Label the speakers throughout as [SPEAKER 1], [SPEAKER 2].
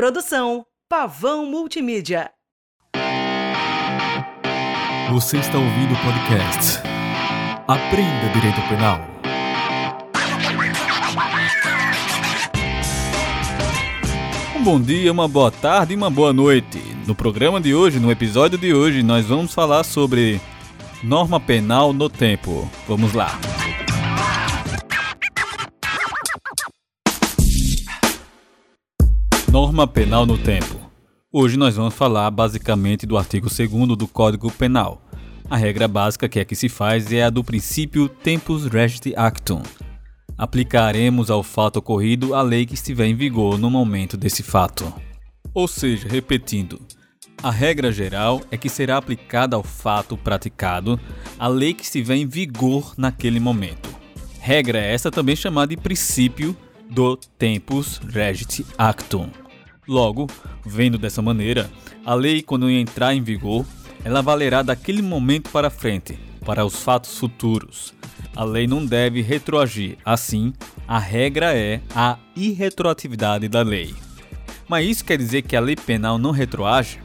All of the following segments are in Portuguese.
[SPEAKER 1] Produção Pavão Multimídia.
[SPEAKER 2] Você está ouvindo o podcast Aprenda Direito Penal. Um bom dia, uma boa tarde e uma boa noite. No programa de hoje, no episódio de hoje, nós vamos falar sobre norma penal no tempo. Vamos lá. Norma penal no tempo. Hoje nós vamos falar basicamente do artigo 2 do Código Penal. A regra básica que aqui se faz é a do princípio tempus regit actum. Aplicaremos ao fato ocorrido a lei que estiver em vigor no momento desse fato. Ou seja, repetindo, a regra geral é que será aplicada ao fato praticado a lei que estiver em vigor naquele momento. Regra essa também chamada de princípio do tempus regit actum. Logo, vendo dessa maneira, a lei quando entrar em vigor, ela valerá daquele momento para frente, para os fatos futuros. A lei não deve retroagir, assim, a regra é a irretroatividade da lei. Mas isso quer dizer que a lei penal não retroage?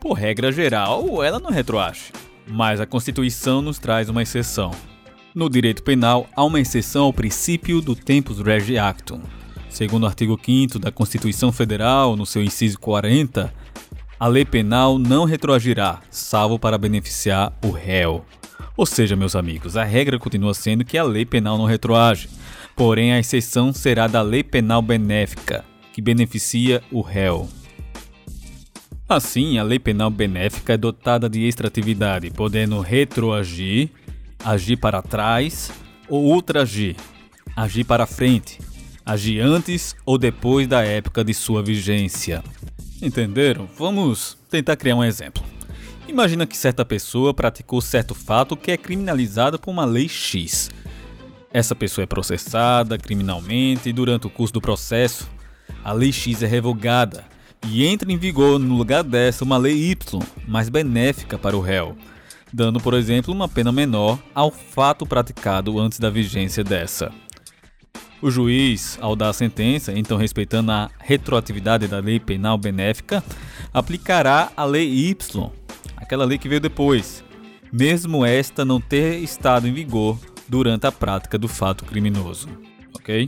[SPEAKER 2] Por regra geral, ela não retroage. Mas a Constituição nos traz uma exceção. No direito penal, há uma exceção ao princípio do tempus regi actum. Segundo o artigo 5 da Constituição Federal, no seu inciso 40, a lei penal não retroagirá, salvo para beneficiar o réu. Ou seja, meus amigos, a regra continua sendo que a lei penal não retroage, porém a exceção será da lei penal benéfica, que beneficia o réu. Assim, a lei penal benéfica é dotada de extratividade, podendo retroagir agir para trás ou ultragir, agir para frente, agir antes ou depois da época de sua vigência. Entenderam? Vamos tentar criar um exemplo. Imagina que certa pessoa praticou certo fato que é criminalizado por uma lei X. Essa pessoa é processada criminalmente e durante o curso do processo, a lei X é revogada e entra em vigor no lugar dessa uma lei Y, mais benéfica para o réu dando, por exemplo, uma pena menor ao fato praticado antes da vigência dessa. O juiz, ao dar a sentença, então respeitando a retroatividade da lei penal benéfica, aplicará a lei Y, aquela lei que veio depois, mesmo esta não ter estado em vigor durante a prática do fato criminoso. Ok?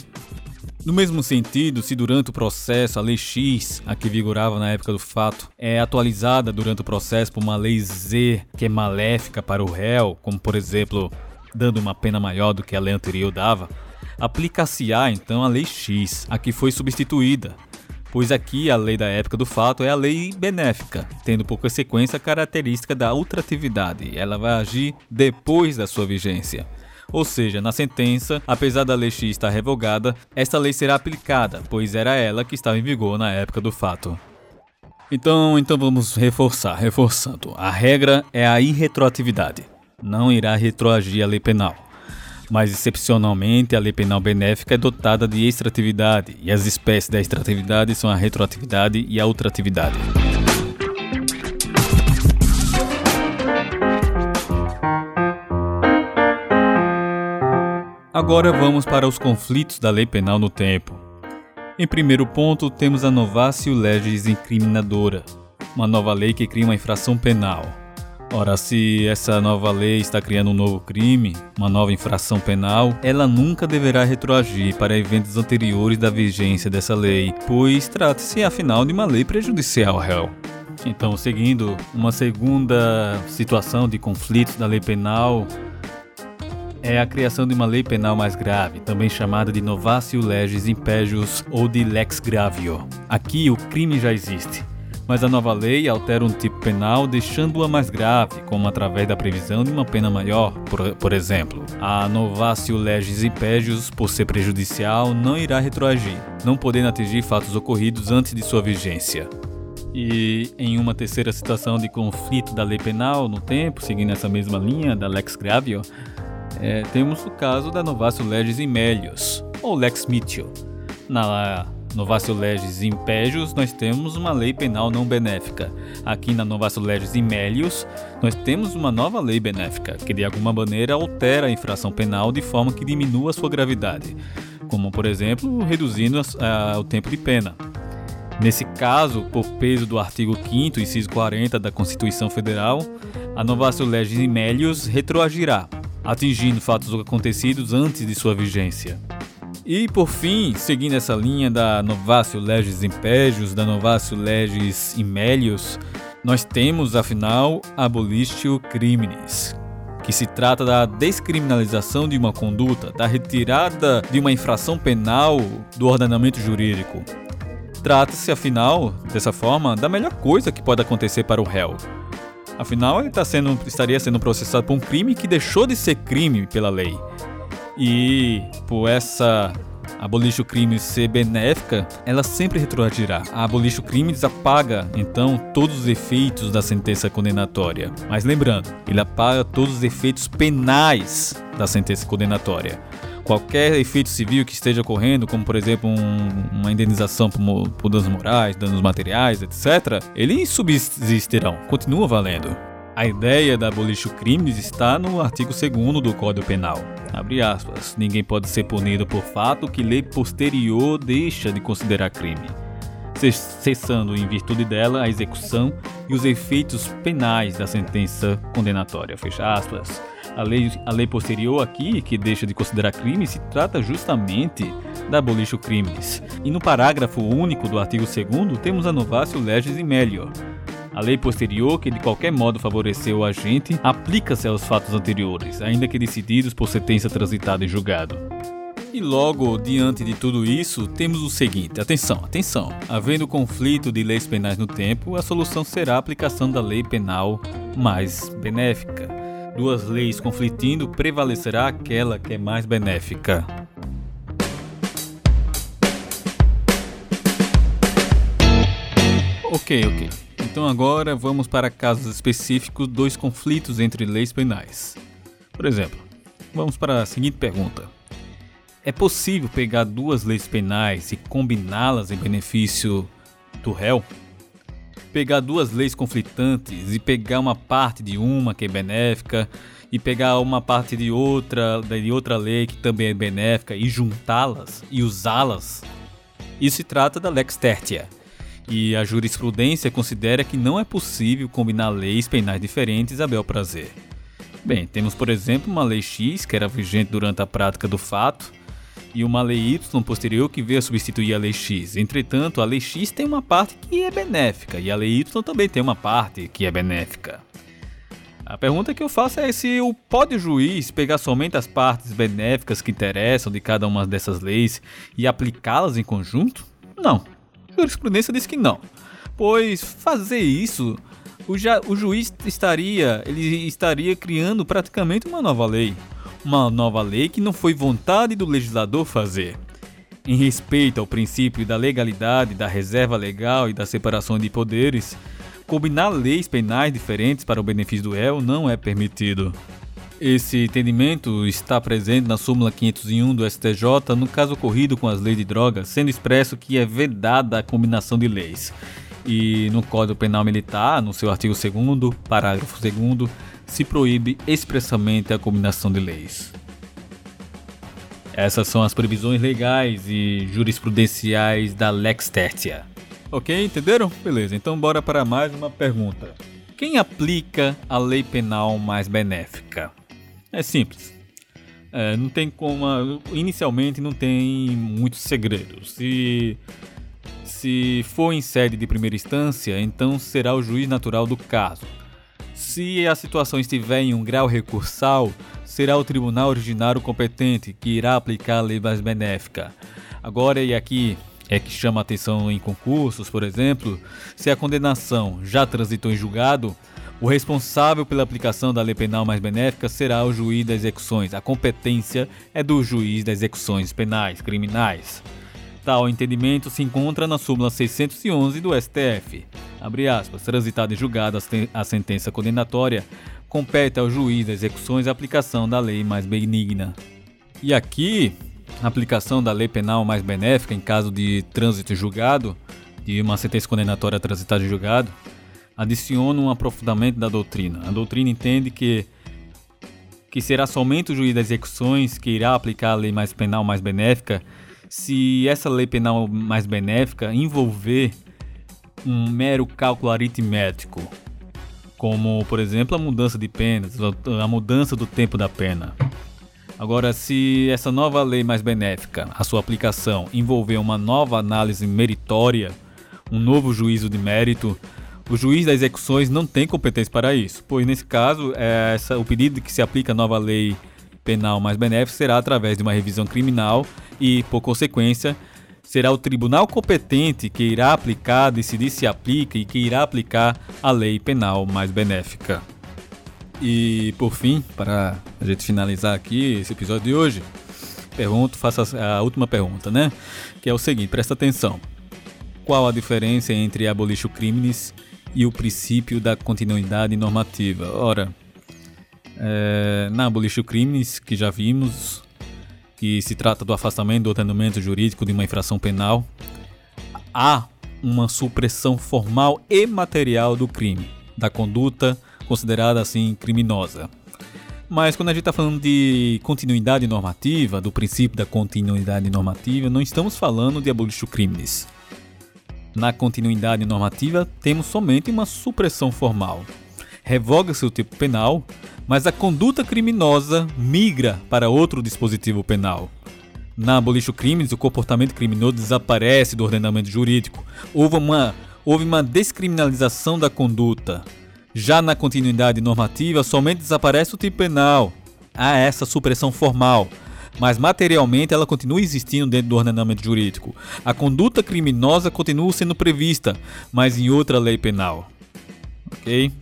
[SPEAKER 2] No mesmo sentido, se durante o processo a lei X, a que vigorava na época do fato, é atualizada durante o processo por uma lei Z, que é maléfica para o réu, como por exemplo, dando uma pena maior do que a lei anterior dava, aplica-se-á então a lei X, a que foi substituída, pois aqui a lei da época do fato é a lei benéfica, tendo por consequência a característica da ultratividade, ela vai agir depois da sua vigência. Ou seja, na sentença, apesar da lei X estar revogada, esta lei será aplicada, pois era ela que estava em vigor na época do fato. Então, então vamos reforçar, reforçando. A regra é a irretroatividade. Não irá retroagir a lei penal. Mas excepcionalmente a lei penal benéfica é dotada de extratividade, e as espécies da extratividade são a retroatividade e a ultratividade. Agora vamos para os conflitos da lei penal no tempo. Em primeiro ponto, temos a Novatio Legis Incriminadora, uma nova lei que cria uma infração penal. Ora, se essa nova lei está criando um novo crime, uma nova infração penal, ela nunca deverá retroagir para eventos anteriores da vigência dessa lei, pois trata-se afinal de uma lei prejudicial ao réu. Então, seguindo uma segunda situação de conflitos da lei penal, é a criação de uma lei penal mais grave, também chamada de Novatio Legis Impégios ou de Lex Gravio. Aqui o crime já existe, mas a nova lei altera um tipo penal deixando-a mais grave, como através da previsão de uma pena maior. Por, por exemplo, a Novatio Legis Impégios, por ser prejudicial, não irá retroagir, não podendo atingir fatos ocorridos antes de sua vigência. E em uma terceira situação de conflito da lei penal no tempo, seguindo essa mesma linha da Lex Gravio, é, temos o caso da Novatio Legis Imelius, ou Lex Mitchell. Na Novatio Legis Impégios, nós temos uma lei penal não benéfica. Aqui na Novatio Legis Imelius, nós temos uma nova lei benéfica, que de alguma maneira altera a infração penal de forma que diminua sua gravidade, como por exemplo, reduzindo a, a, o tempo de pena. Nesse caso, por peso do artigo 5 inciso 40 da Constituição Federal, a novatio legis in melius retroagirá, atingindo fatos acontecidos antes de sua vigência. E por fim, seguindo essa linha da novatio legis impégios, da novatio legis in melius, nós temos afinal abolitio criminis, que se trata da descriminalização de uma conduta, da retirada de uma infração penal do ordenamento jurídico. Trata-se, afinal, dessa forma, da melhor coisa que pode acontecer para o réu. Afinal, ele tá sendo, estaria sendo processado por um crime que deixou de ser crime pela lei. E por essa Abolir o crime ser benéfica, ela sempre retroagirá. A abolir o crime desapaga, então, todos os efeitos da sentença condenatória. Mas lembrando, ele apaga todos os efeitos penais da sentença condenatória. Qualquer efeito civil que esteja ocorrendo, como por exemplo um, uma indenização por, por danos morais, danos materiais, etc., eles subsistirão, continua valendo. A ideia da abolition crimes está no artigo 2 do Código Penal. Aspas. Ninguém pode ser punido por fato que lei posterior deixa de considerar crime, cessando em virtude dela a execução e os efeitos penais da sentença condenatória. Fecha aspas. A lei, a lei posterior aqui, que deixa de considerar crime, se trata justamente da abolition crimes. E no parágrafo único do artigo 2 temos a novatio legis in melior, a lei posterior, que de qualquer modo favoreceu o agente, aplica-se aos fatos anteriores, ainda que decididos por sentença transitada em julgado. E logo, diante de tudo isso, temos o seguinte: atenção, atenção. Havendo conflito de leis penais no tempo, a solução será a aplicação da lei penal mais benéfica. Duas leis conflitindo, prevalecerá aquela que é mais benéfica. Ok, ok. Então agora vamos para casos específicos dos conflitos entre leis penais. Por exemplo, vamos para a seguinte pergunta: É possível pegar duas leis penais e combiná-las em benefício do réu? Pegar duas leis conflitantes e pegar uma parte de uma que é benéfica e pegar uma parte de outra de outra lei que também é benéfica e juntá-las e usá-las? Isso se trata da lex tertia e a jurisprudência considera que não é possível combinar leis penais diferentes a bel prazer. Bem, temos por exemplo uma lei X que era vigente durante a prática do fato e uma lei Y posterior que veio a substituir a lei X. Entretanto, a lei X tem uma parte que é benéfica e a lei Y também tem uma parte que é benéfica. A pergunta que eu faço é se o pode juiz pegar somente as partes benéficas que interessam de cada uma dessas leis e aplicá-las em conjunto? Não. Jurisprudência diz que não, pois fazer isso o, já, o juiz estaria ele estaria criando praticamente uma nova lei, uma nova lei que não foi vontade do legislador fazer. Em respeito ao princípio da legalidade, da reserva legal e da separação de poderes, combinar leis penais diferentes para o benefício do réu não é permitido. Esse entendimento está presente na súmula 501 do STJ no caso ocorrido com as leis de drogas, sendo expresso que é vedada a combinação de leis. E no Código Penal Militar, no seu artigo 2 parágrafo 2 se proíbe expressamente a combinação de leis. Essas são as previsões legais e jurisprudenciais da Lex Tertia. Ok, entenderam? Beleza, então bora para mais uma pergunta. Quem aplica a lei penal mais benéfica? É simples. É, não tem como. Inicialmente não tem muitos segredos. Se, se for em sede de primeira instância, então será o juiz natural do caso. Se a situação estiver em um grau recursal, será o tribunal originário competente que irá aplicar a lei mais benéfica. Agora, e aqui é que chama atenção em concursos, por exemplo, se a condenação já transitou em julgado, o responsável pela aplicação da lei penal mais benéfica será o juiz das execuções. A competência é do juiz das execuções penais criminais. Tal entendimento se encontra na súmula 611 do STF. Abre aspas, transitado em julgado a sentença condenatória, compete ao juiz das execuções a aplicação da lei mais benigna. E aqui, a aplicação da lei penal mais benéfica em caso de trânsito julgado, de uma sentença condenatória transitada em julgado, adiciona um aprofundamento da doutrina. A doutrina entende que que será somente o juiz das execuções que irá aplicar a lei mais penal mais benéfica se essa lei penal mais benéfica envolver um mero cálculo aritmético, como, por exemplo, a mudança de penas, a mudança do tempo da pena. Agora, se essa nova lei mais benéfica, a sua aplicação, envolver uma nova análise meritória, um novo juízo de mérito, o juiz das execuções não tem competência para isso, pois nesse caso, é essa, o pedido que se aplique a nova lei penal mais benéfica será através de uma revisão criminal e, por consequência, será o tribunal competente que irá aplicar, decidir se aplica e que irá aplicar a lei penal mais benéfica. E por fim, para a gente finalizar aqui esse episódio de hoje, pergunto, faço a última pergunta, né? Que é o seguinte, presta atenção. Qual a diferença entre abolir o crimes e o princípio da continuidade normativa? Ora, é, na abolir o crimes, que já vimos, que se trata do afastamento do ordenamento jurídico de uma infração penal, há uma supressão formal e material do crime, da conduta considerada assim criminosa. Mas quando a gente está falando de continuidade normativa, do princípio da continuidade normativa, não estamos falando de abolir crimes. Na continuidade normativa, temos somente uma supressão formal. Revoga-se o tipo penal mas a conduta criminosa migra para outro dispositivo penal. Na Abolition Crimes, o comportamento criminoso desaparece do ordenamento jurídico. Houve uma, houve uma descriminalização da conduta. Já na continuidade normativa, somente desaparece o tipo penal. Há essa supressão formal, mas materialmente ela continua existindo dentro do ordenamento jurídico. A conduta criminosa continua sendo prevista, mas em outra lei penal. Ok?